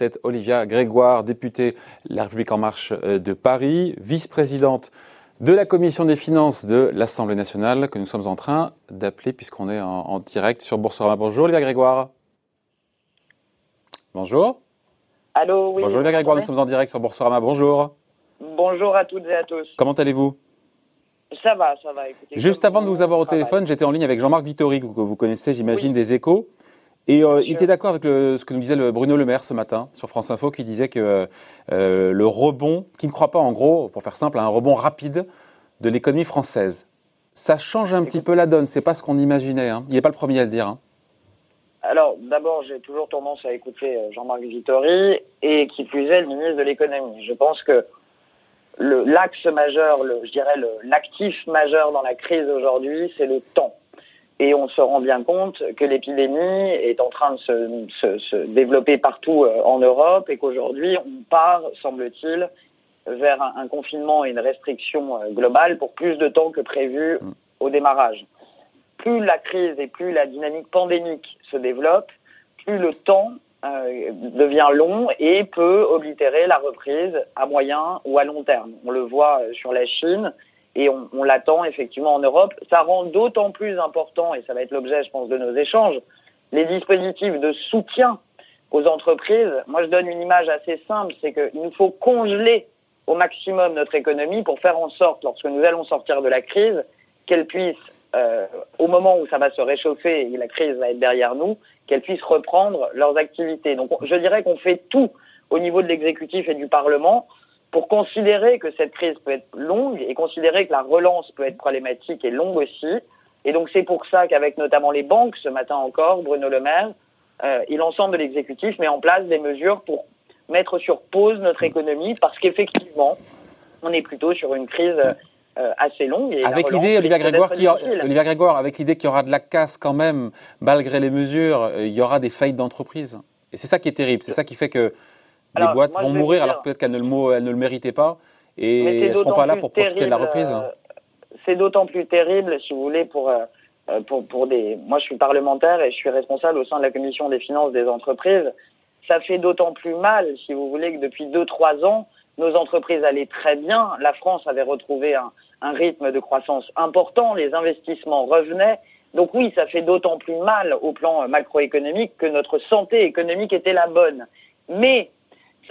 c'est Olivia Grégoire, députée La République En Marche euh, de Paris, vice-présidente de la Commission des finances de l'Assemblée nationale, que nous sommes en train d'appeler puisqu'on est en, direct sur Boursorama. Bonjour Olivia Grégoire. Bonjour. Allô, oui. Bonjour Olivia Grégoire, nous sommes en direct sur Boursorama. Bonjour. Bonjour à toutes et à tous. Comment allez-vous? Ça va, ça va. Juste avant de vous avoir au téléphone, j'étais en ligne avec Jean-Marc Vittori, que vous connaissez, j'imagine, des échos. Et euh, il était d'accord avec ce que nous disait le Bruno Le Maire ce matin sur France Info, qui disait que euh, le rebond, qui ne croit pas en gros, pour faire simple, à un rebond rapide de l'économie française. Ça change un petit peu la donne, c'est pas ce qu'on imaginait. Hein. Il n'est pas le premier à le dire. Hein. Alors, d'abord, j'ai toujours tendance à écouter euh, Jean-Marc Vittori et qui plus est le ministre de l'économie. Je pense que l'axe majeur, le, je dirais l'actif majeur dans la crise aujourd'hui, c'est le temps. Et on se rend bien compte que l'épidémie est en train de se, se, se développer partout euh, en Europe et qu'aujourd'hui, on part, semble-t-il, vers un, un, confinement et une restriction euh, globale pour plus de temps que prévu mm. au démarrage. Plus la crise et plus la dynamique pandémique se développe, plus le temps euh, devient long et peut oblitérer la reprise à moyen ou à long terme. On le voit sur la Chine et on, on l'attend effectivement en Europe. Ça rend d'autant plus important, et ça va être l'objet, je pense, de nos échanges, les dispositifs de soutien aux entreprises. Moi, je donne une image assez simple, c'est qu'il nous faut congeler au maximum notre économie pour faire en sorte, lorsque nous allons sortir de la crise, qu'elle puisse, euh, au moment où ça va se réchauffer et la crise va être derrière nous, qu'elle puisse reprendre leurs activités. Donc, je dirais qu'on fait tout au niveau de l'exécutif et du Parlement pour considérer que cette crise peut être longue et considérer que la relance peut être problématique et longue aussi. Et donc c'est pour ça qu'avec notamment les banques, ce matin encore, Bruno Le Maire euh, et l'ensemble de l'exécutif met en place des mesures pour mettre sur pause notre économie parce qu'effectivement, on est plutôt sur une crise euh, assez longue. Et avec l'idée, Olivier Grégoire, qui Grégoire, avec l'idée qu'il y aura de la casse quand même, malgré les mesures, euh, il y aura des faillites d'entreprise. Et c'est ça qui est terrible. C'est ça qui fait que les boîtes vont mourir alors peut-être qu'elles ne, le, ne le méritaient pas et elles ne seront pas là pour profiter de la reprise. Euh, c'est d'autant plus terrible, si vous voulez, pour, euh, euh, pour, pour des. Moi, je suis parlementaire et je suis responsable au sein de la commission des finances des entreprises. Ça fait d'autant plus mal, si vous voulez, que depuis deux trois ans, nos entreprises allaient très bien. La France avait retrouvé un, un rythme de croissance important, les investissements revenaient. Donc oui, ça fait d'autant plus mal au plan macroéconomique que notre santé économique était la bonne. Mais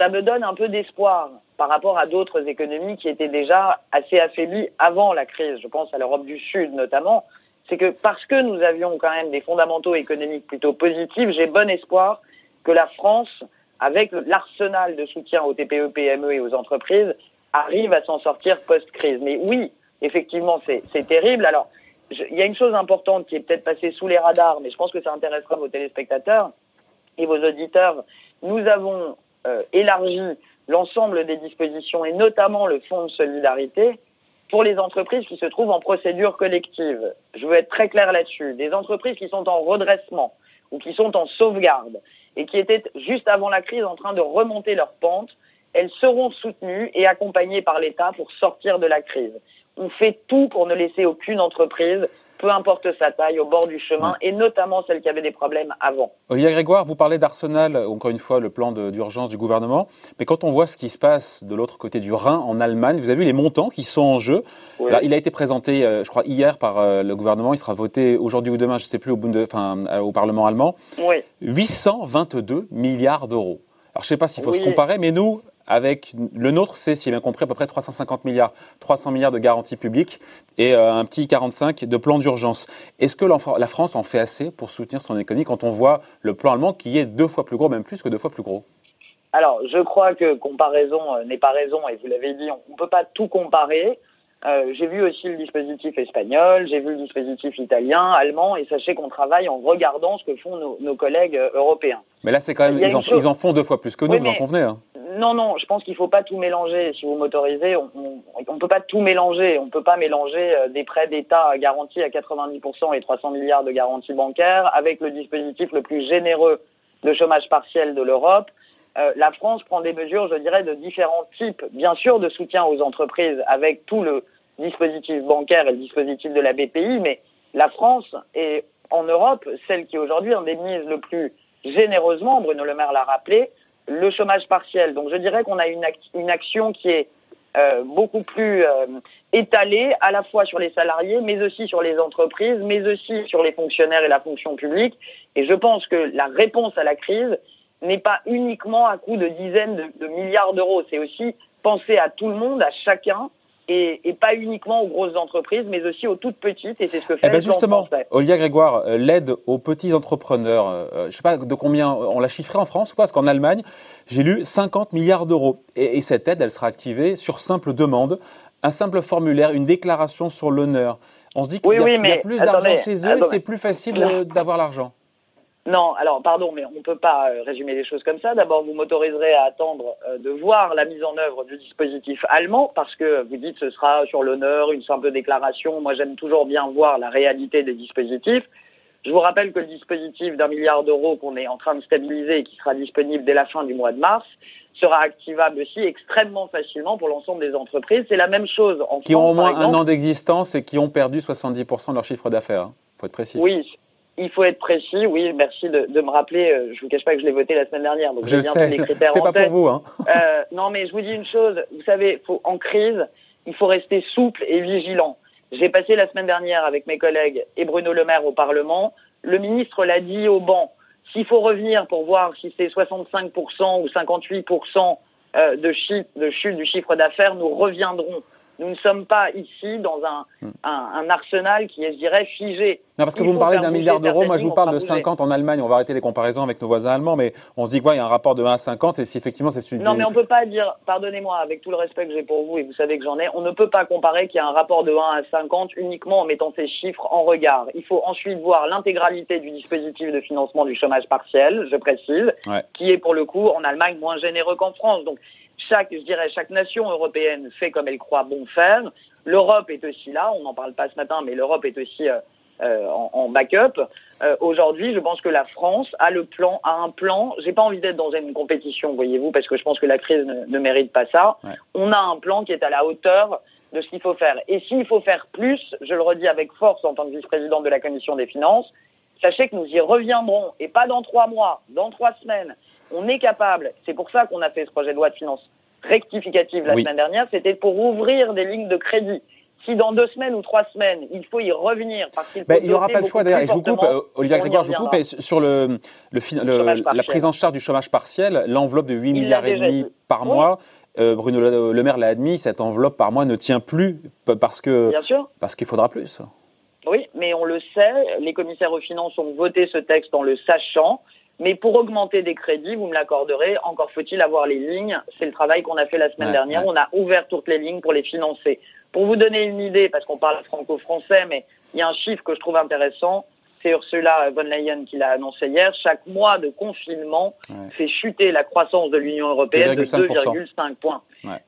ça me donne un peu d'espoir par rapport à d'autres économies qui étaient déjà assez affaiblies avant la crise. Je pense à l'Europe du Sud notamment. C'est que parce que nous avions quand même des fondamentaux économiques plutôt positifs, j'ai bon espoir que la France, avec l'arsenal de soutien aux TPE, PME et aux entreprises, arrive à s'en sortir post-crise. Mais oui, effectivement, c'est terrible. Alors, il y a une chose importante qui est peut-être passée sous les radars, mais je pense que ça intéressera vos téléspectateurs et vos auditeurs. Nous avons élargi l'ensemble des dispositions et notamment le fonds de solidarité pour les entreprises qui se trouvent en procédure collective. Je veux être très clair là-dessus. Des entreprises qui sont en redressement ou qui sont en sauvegarde et qui étaient juste avant la crise en train de remonter leur pente, elles seront soutenues et accompagnées par l'État pour sortir de la crise. On fait tout pour ne laisser aucune entreprise peu importe sa taille, au bord du chemin, et notamment celles qui avaient des problèmes avant. Olivier Grégoire, vous parlez d'Arsenal, encore une fois, le plan d'urgence du gouvernement, mais quand on voit ce qui se passe de l'autre côté du Rhin, en Allemagne, vous avez vu les montants qui sont en jeu. il a été présenté, euh, je crois, hier par euh, le gouvernement, il sera voté aujourd'hui ou demain, je ne sais plus, au, euh, au Parlement allemand. Oui. 822 milliards d'euros. Alors, je ne sais pas s'il faut se comparer, mais nous, avec le nôtre, c'est, si j'ai bien compris, à peu près 350 milliards, 300 milliards de garanties publiques et euh, un petit 45 de plan d'urgence. Est-ce que la France en fait assez pour soutenir son économie quand on voit le plan allemand qui est deux fois plus gros, même plus que deux fois plus gros? Alors, je crois que comparaison euh, n'est pas raison, et vous l'avez dit, on ne peut pas tout comparer. Euh, j'ai vu aussi le dispositif espagnol, j'ai vu le dispositif italien, allemand, et sachez qu'on travaille en regardant ce que font nos, collègues européens. Mais là, c'est quand même, ils en, font deux fois plus que nous, vous en convenez hein non, non, je pense qu'il ne faut pas tout mélanger. Si vous m'autorisez, on ne peut pas tout mélanger. On ne peut pas mélanger euh, des prêts d'État garantis à 90% et 300 milliards de garanties bancaires avec le dispositif le plus généreux de chômage partiel de l'Europe. Euh, la France prend des mesures, je dirais, de différents types, bien sûr, de soutien aux entreprises avec tout le dispositif bancaire et le dispositif de la BPI, mais la France est en Europe celle qui aujourd'hui indemnise le plus généreusement, Bruno Le Maire l'a rappelé, le chômage partiel. Donc je dirais qu'on a une, une action qui est euh, beaucoup plus euh, étalée à la fois sur les salariés, mais aussi sur les entreprises, mais aussi sur les fonctionnaires et la fonction publique. Et je pense que la réponse à la crise n'est pas uniquement à coût de dizaines de, de milliards d'euros. C'est aussi penser à tout le monde, à chacun, et, pas uniquement aux grosses entreprises, mais aussi aux toutes petites. Et c'est ce que fait eh ben justement, Olivia Grégoire, euh, l'aide aux petits entrepreneurs, euh, je ne sais pas de combien on l'a chiffré en France ou pas, parce qu'en Allemagne, j'ai lu 50 milliards d'euros. Et, cette aide, elle sera activée sur simple demande, un simple formulaire, une déclaration sur l'honneur. On se dit qu'il y, a plus d'argent chez eux et c'est plus facile d'avoir l'argent. Non, alors pardon, mais on ne peut pas euh, résumer les choses comme ça. D'abord, vous m'autoriserez à attendre euh, de voir la mise en œuvre du dispositif allemand, parce que vous dites ce sera sur l'honneur, une simple déclaration. Moi, j'aime toujours bien voir la réalité des dispositifs. Je vous rappelle que le dispositif d'un milliard d'euros qu'on est en train de stabiliser et qui sera disponible dès la fin du mois de mars sera activable aussi extrêmement facilement pour l'ensemble des entreprises. C'est la même chose en Qui ont au moins un an d'existence et qui ont perdu 70% de leur chiffre d'affaires. Il hein. faut être précis. Oui, il faut être précis, oui, merci de, me rappeler. Euh, je vous cache pas que je l'ai voté la semaine dernière, donc j'ai bien tous les critères en pas pour vous. Hein. Euh, non, mais je vous dis une chose. Vous savez, faut, en crise, il faut rester souple et vigilant. J'ai passé la semaine dernière avec mes collègues et Bruno Le Maire au Parlement. Le ministre l'a dit au banc. S'il faut revenir pour voir si c'est 65% ou 58% euh, de, de chute du chiffre d'affaires, nous reviendrons. Nous ne sommes pas ici dans un, hmm. un, arsenal qui est, je dirais, figé. Non, parce que vous me parlez d'un milliard d'euros, moi je vous parle de 50 en Allemagne. On va arrêter les comparaisons avec nos voisins allemands, mais on se dit quoi Il y a un rapport de 1 à 50 et si effectivement c'est celui Non, mais on ne peut pas dire, pardonnez-moi, avec tout le respect que j'ai pour vous et vous savez que j'en ai, on ne peut pas comparer qu'il y a un rapport de 1 à 50 uniquement en mettant ces chiffres en regard. Il faut ensuite voir l'intégralité du dispositif de financement du chômage partiel, je précise, qui est pour le coup en Allemagne moins généreux qu'en France. Donc chaque, je dirais, chaque nation européenne fait comme elle croit bon faire. L'Europe est aussi là, on n'en parle pas ce matin, mais l'Europe est aussi euh, euh, en, backup. Euh, aujourd'hui, je pense que la France a le plan, a un plan. J'ai pas envie d'être dans une compétition, voyez-vous, parce que je pense que la crise ne, mérite pas ça. On a un plan qui est à la hauteur de ce qu'il faut faire. Et s'il faut faire plus, je le redis avec force en tant que vice-présidente de la commission des finances, sachez que nous y reviendrons, et pas dans trois mois, dans trois semaines, on est capable, c'est pour ça qu'on a fait ce projet de loi de finances rectificative la semaine dernière, c'était pour ouvrir des lignes de crédit. Si dans deux semaines ou trois semaines, il faut y revenir parce qu'il ben, il n'y aura pas le choix d'ailleurs. Je vous coupe, euh, Olivier Grégoire, je vous coupe. sur le, le, la prise en charge du chômage partiel, l'enveloppe de 8 milliards et demi par mois, euh, Bruno le, Maire l'a admis, cette enveloppe par mois ne tient plus parce que parce qu'il faudra plus. Oui, mais on le sait, les commissaires aux finances ont voté ce texte en le sachant. Mais pour augmenter des crédits, vous me l'accorderez, encore faut-il avoir les lignes. C'est le travail qu'on a fait la semaine dernière. On a ouvert toutes les lignes pour les financer. Pour vous donner une idée, parce qu'on parle franco-français, mais il y a un chiffre que je trouve intéressant c'est Ursula von Leyen qui l'a annoncé hier, chaque mois de confinement fait chuter la croissance de l'Union européenne de 2,5 points.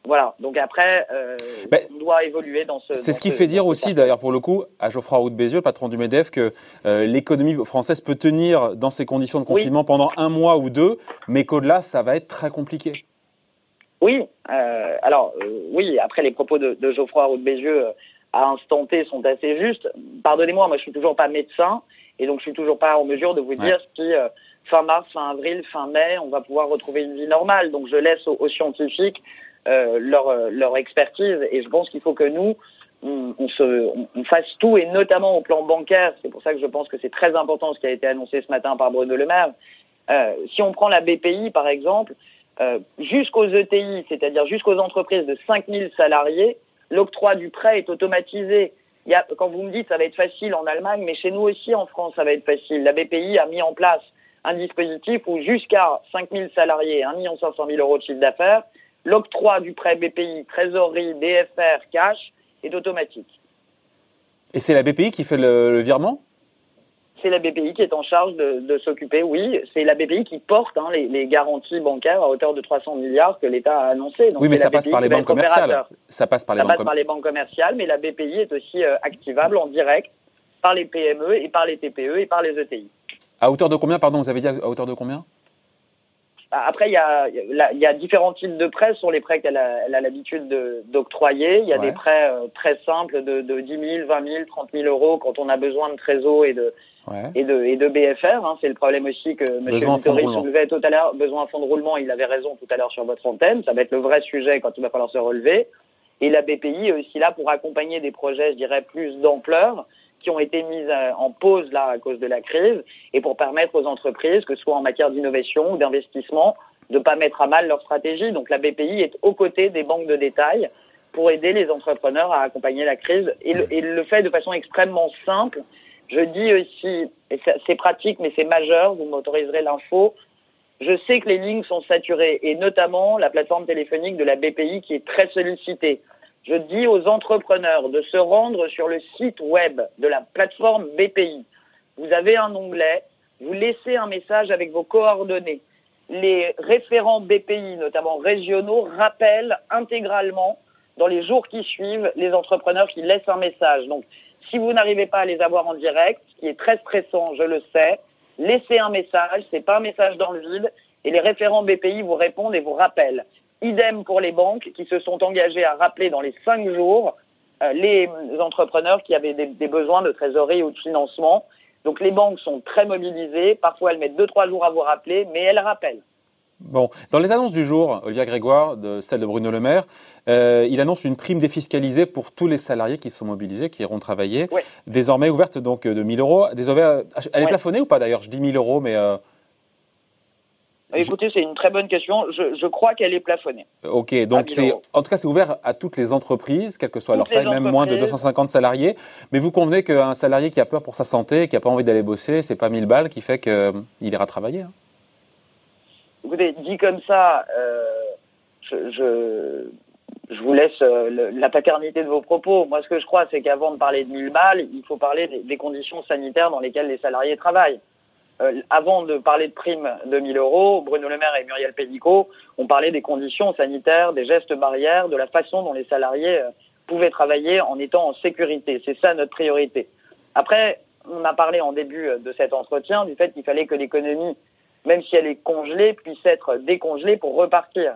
Voilà, donc après, euh, ben, on doit évoluer dans ce... C'est ce qui fait dire aussi, d'ailleurs, pour le coup, à Geoffroy Roux de Bézieux, le patron du MEDEF, que euh, l'économie française peut tenir dans ces conditions de confinement pendant un mois ou deux, mais qu'au-delà, ça va être très compliqué. Oui, euh, alors oui, après les propos de, de Geoffroy Roux de Bézieux à instant T sont assez justes. Pardonnez-moi, moi je suis toujours pas médecin, et donc, je suis toujours pas en mesure de vous dire si euh, fin mars, fin avril, fin mai, on va pouvoir retrouver une vie normale. Donc, je laisse aux, scientifiques euh, leur, euh, leur expertise. Et je pense qu'il faut que nous, on, on se, on, fasse tout, et notamment au plan bancaire. C'est pour ça que je pense que c'est très important ce qui a été annoncé ce matin par Bruno Le Maire. Euh, si on prend la BPI, par exemple, euh, jusqu'aux ETI, c'est-à-dire jusqu'aux entreprises de 5000 salariés, l'octroi du prêt est automatisé y a, quand vous me dites ça va être facile en Allemagne, mais chez nous aussi en France ça va être facile. La BPI a mis en place un dispositif où jusqu'à 5 000 salariés, 1 500 000 euros de chiffre d'affaires, l'octroi du prêt BPI, trésorerie, BFR, cash est automatique. Et c'est la BPI qui fait le virement? C'est la BPI qui est en charge de, s'occuper, oui. C'est la BPI qui porte hein, les, garanties bancaires à hauteur de 300 milliards que l'État a annoncé. oui, mais ça passe par les banques commerciales. Ça passe par les, banques, par les banques commerciales, mais la BPI est aussi euh, activable en direct par les PME et par les TPE et par les ETI. À hauteur de combien, pardon, vous avez dit à hauteur de combien? Bah, après, il y, a, il y a différents types de prêts sur les prêts qu'elle a l'habitude d'octroyer. Il y a des prêts euh, très simples de, de 10 000, 20 000, 30 000 euros quand on a besoin de trésor et de, et, de, et de BFR. Hein. C'est le problème aussi que M. Vittori soulevait tout à l'heure. Besoin de fonds de roulement, il avait raison tout à l'heure sur votre antenne. Ça va être le vrai sujet quand il va falloir se relever. Et la BPI est aussi là pour accompagner des projets, je dirais, plus d'ampleur qui ont été mis euh, en pause là à cause de la crise et pour permettre aux entreprises, que ce soit en matière d'innovation ou d'investissement, de ne pas mettre à mal leur stratégie. Donc la BPI est aux côtés des banques de détail pour aider les entrepreneurs à accompagner la crise et le, et le fait de façon extrêmement simple. Je dis aussi, et c'est pratique mais c'est majeur, vous m'autoriserez l'info, je sais que les lignes sont saturées et notamment la plateforme téléphonique de la BPI qui est très sollicitée. Je dis aux entrepreneurs de se rendre sur le site web de la plateforme BPI. Vous avez un onglet, vous laissez un message avec vos coordonnées. Les référents BPI, notamment régionaux, rappellent intégralement dans les jours qui suivent les entrepreneurs qui laissent un message. Donc, si vous n'arrivez pas à les avoir en direct, ce qui est très stressant, je le sais, laissez un message, c'est pas un message dans le vide, et les référents BPI vous répondent et vous rappellent. Idem pour les banques qui se sont engagées à rappeler dans les cinq jours euh, les entrepreneurs qui avaient des, besoins de trésorerie ou de financement. Donc les banques sont très mobilisées. Parfois, elles mettent deux, trois jours à vous rappeler, mais elles rappellent. Bon, dans les annonces du jour, Olivier Grégoire, de celle de Bruno Le Maire, euh, il annonce une prime défiscalisée pour tous les salariés qui sont mobilisés, qui iront travailler, désormais ouverte donc de 1000 euros. Désormais, elle est plafonnée ou pas d'ailleurs? Je dis 1000 euros, mais euh, Écoutez, c'est une très bonne question. Je, crois qu'elle est plafonnée. Ok, donc c'est en tout cas c'est ouvert à toutes les entreprises, quelle que soit leur taille, même moins de 250 salariés. Mais vous convenez qu'un salarié qui a peur pour sa santé, qui a pas envie d'aller bosser, c'est pas 1000 balles qui fait qu'il euh, ira travailler. Hein. Écoutez, dit comme ça, euh, je, je, vous laisse euh, la paternité de vos propos. Moi, ce que je crois, c'est qu'avant de parler de 1000 balles, il faut parler des conditions sanitaires dans lesquelles les salariés travaillent. Euh, avant de parler de primes de 1000 euros, Bruno Le Maire et Muriel Pénicaud ont parlé des conditions sanitaires, des gestes barrières, de la façon dont les salariés euh, pouvaient travailler en étant en sécurité. C'est ça notre priorité. Après, on a parlé en début de cet entretien du fait qu'il fallait que l'économie, même si elle est congelée, puisse être décongelée pour repartir.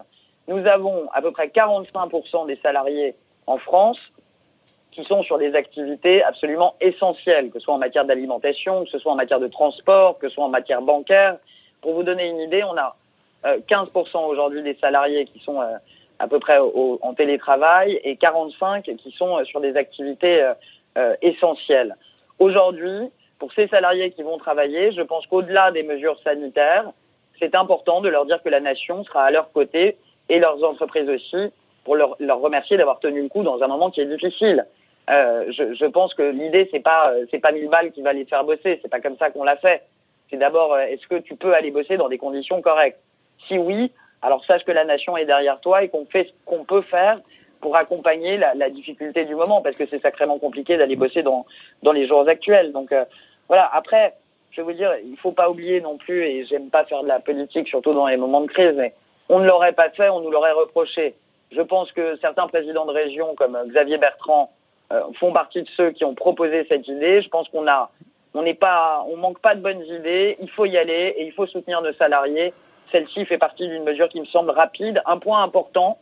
Nous avons à peu près 45% des salariés en France qui sont sur des activités absolument essentielles, que ce soit en matière d'alimentation, que ce soit en matière de transport, que ce soit en matière bancaire. Pour vous donner une idée, on a 15% euh, aujourd'hui des salariés qui sont euh, à peu près en télétravail et 45 qui sont euh, sur des activités essentielles. Aujourd'hui, pour ces salariés qui vont travailler, je pense qu'au-delà des mesures sanitaires, c'est important de leur dire que la nation sera à leur côté et leurs entreprises aussi pour leur, leur remercier d'avoir tenu le coup dans un moment qui est difficile. Euh, je, je, pense que l'idée c'est pas euh, c'est pas mille balles qui va les faire bosser, c'est pas comme ça qu'on l'a fait. C'est d'abord euh, est-ce que tu peux aller bosser dans des conditions correctes? Si oui, alors sache que la nation est derrière toi et qu'on fait ce qu'on peut faire pour accompagner la, difficulté du moment parce que c'est sacrément compliqué d'aller bosser dans dans les jours actuels. Donc voilà. Après, je vais vous dire, il faut pas oublier non plus et j'aime pas faire de la politique surtout dans les moments de crise, mais on ne l'aurait pas fait, on nous l'aurait reproché. Je pense que certains présidents de région comme Xavier Bertrand euh, font partie de ceux qui ont proposé cette idée. Je pense qu'on a, on n'est pas, on manque pas de bonnes idées. Il faut y aller et il faut soutenir nos salariés. Celle-ci fait partie d'une mesure qui me semble rapide. Un point important,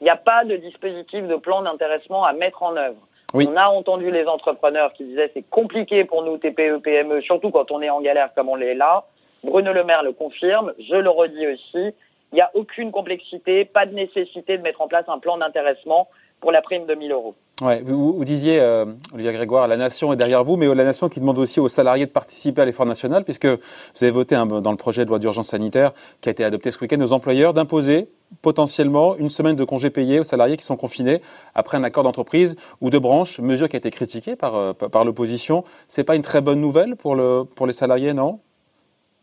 il n'y a pas de dispositif de plan d'intéressement à mettre en œuvre. On a entendu les entrepreneurs qui disaient c'est compliqué pour nous TPE PME, surtout quand on est en galère comme on l'est là. Bruno Le Maire le confirme, je le redis aussi. Il n'y a aucune complexité, pas de nécessité de mettre en place un plan d'intéressement pour la prime de 1000 euros. Ouais, vous, disiez, euh, Olivier Grégoire, la nation est derrière vous, mais la nation qui demande aussi aux salariés de participer à l'effort national, puisque vous avez voté dans le projet de loi d'urgence sanitaire qui a été adopté ce week-end aux employeurs d'imposer potentiellement une semaine de congés payés aux salariés qui sont confinés après un accord d'entreprise ou de branche, mesure qui a été critiquée par, euh, par l'opposition. C'est pas une très bonne nouvelle pour, le, pour les salariés, non?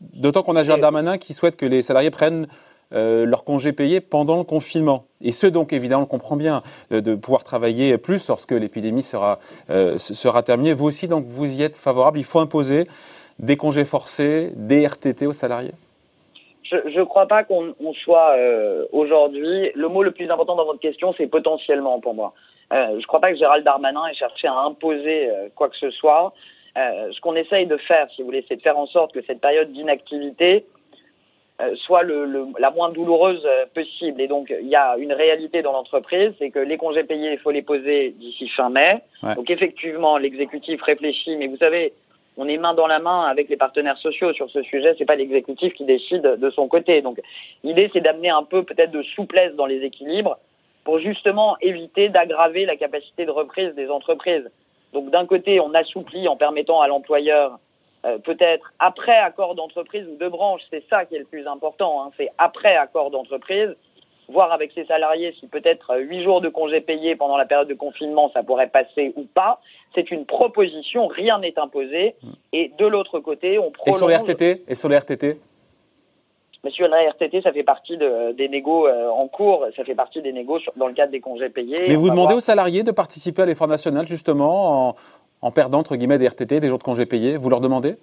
D'autant qu'on a Gérald Darmanin qui souhaite que les salariés prennent euh, leur congé payé pendant le confinement. Et ce, donc, évidemment, on comprend bien, euh, de pouvoir travailler plus lorsque l'épidémie sera, euh, sera terminée. Vous aussi, donc, vous y êtes favorable. Il faut imposer des congés forcés, des RTT aux salariés je ne crois pas qu'on soit aujourd'hui. Le mot le plus important dans votre question, c'est potentiellement pour moi. je ne crois pas que Gérald Darmanin ait cherché à imposer quoi que ce soit. ce qu'on essaye de faire, si vous voulez, c'est de faire en sorte que cette période d'inactivité euh, soit le, la moins douloureuse euh, possible. Et donc, il y a une réalité dans l'entreprise, c'est que les congés payés, il faut les poser d'ici fin mai. Donc, effectivement, l'exécutif réfléchit, mais vous savez, on est main dans la main avec les partenaires sociaux sur ce sujet. C'est pas l'exécutif qui décide de son côté. Donc, l'idée, c'est d'amener un peu peut-être de souplesse dans les équilibres pour justement éviter d'aggraver la capacité de reprise des entreprises. Donc, d'un côté, on assouplit en permettant à l'employeur euh, peut-être après accord d'entreprise ou de branche, c'est ça qui est le plus important, hein, c'est après accord d'entreprise, voir avec ses salariés si peut-être huit jours de congés payés pendant la période de confinement, ça pourrait passer ou pas. C'est une proposition, rien n'est imposé. Et de l'autre côté, on prolonge... Et sur les RTT Et sur les RTT Monsieur, la RTT, ça fait partie des négos euh, en cours, ça fait partie des négos dans le cadre des congés payés. Mais vous demandez aux salariés de participer à l'effort national, justement, en, en perdant, entre guillemets, des RTT, des jours de congés payés Vous leur demandez?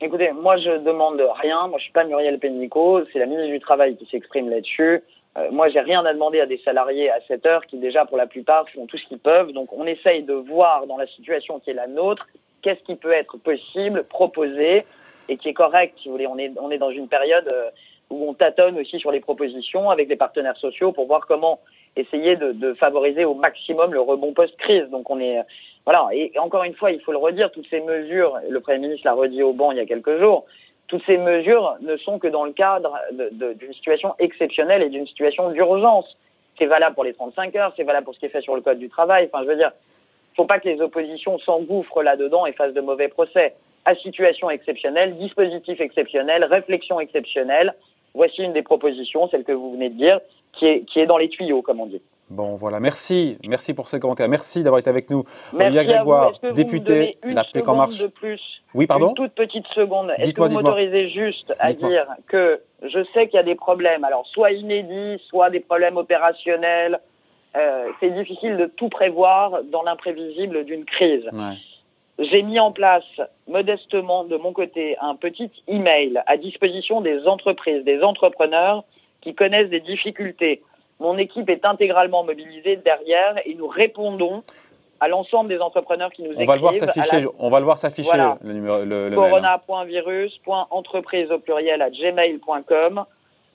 Écoutez, moi, je demande rien. Moi, je suis pas Muriel Pénicaud. C'est la ministre du Travail qui s'exprime là-dessus. Euh, moi, j'ai rien à demander à des salariés à cette heure qui, déjà, pour la plupart, font tout ce qu'ils peuvent. Donc, on essaye de voir dans la situation qui est la nôtre, qu'est-ce qui peut être possible, proposé et qui est correct. Si vous voulez, on est, on est dans une période euh, où on tâtonne aussi sur les propositions avec les partenaires sociaux pour voir comment essayer de, de favoriser au maximum le rebond post-crise. Donc, on est, voilà. Et encore une fois, il faut le redire, toutes ces mesures, le Premier ministre l'a redit au banc il y a quelques jours, toutes ces mesures ne sont que dans le cadre d'une situation exceptionnelle et d'une situation d'urgence. C'est valable pour les 35 heures, c'est valable pour ce qui est fait sur le Code du travail. Enfin, je veux dire, faut pas que les oppositions s'engouffrent là-dedans et fassent de mauvais procès. À situation exceptionnelle, dispositif exceptionnel, réflexion exceptionnelle, voici une des propositions, celle que vous venez de dire, qui est, qui est dans les tuyaux, comme on dit. Bon, voilà, merci. Merci pour ces commentaires. Merci d'avoir été avec nous. Merci Olivier Grégoire, député La En Marche. De plus, oui, pardon Une toute petite seconde. Est-ce que vous m'autorisez juste à dire que je sais qu'il y a des problèmes, alors soit inédits, soit des problèmes opérationnels. Euh, c'est difficile de tout prévoir dans l'imprévisible d'une crise. J'ai mis en place modestement de mon côté un petit email à disposition des entreprises, des entrepreneurs qui connaissent des difficultés mon équipe est intégralement mobilisée derrière et nous répondons à l'ensemble des entrepreneurs qui nous on Va le voir s'afficher, On va le voir s'afficher, le numéro. Le, hein. Corona.virus.entreprise au pluriel à gmail.com.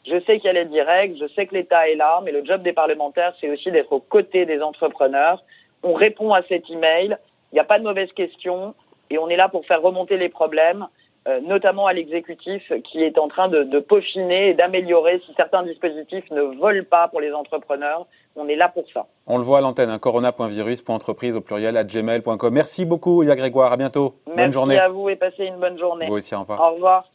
Je sais qu'il y a les directs, je sais que l'État est là, mais le job des parlementaires, c'est aussi d'être aux côtés des entrepreneurs. On répond à cet email, il n'y a pas de mauvaises questions et on est là pour faire remonter les problèmes. Euh, notamment à l'exécutif qui est en train de, de peaufiner et d'améliorer si certains dispositifs ne volent pas pour les entrepreneurs. On est là pour ça. On le voit à l'antenne, hein, corona.virus.entreprise au pluriel à gmail.com. Merci beaucoup, Lia Grégoire. À bientôt. Merci bonne journée. à vous et passez une bonne journée. Vous aussi, au revoir. Au revoir.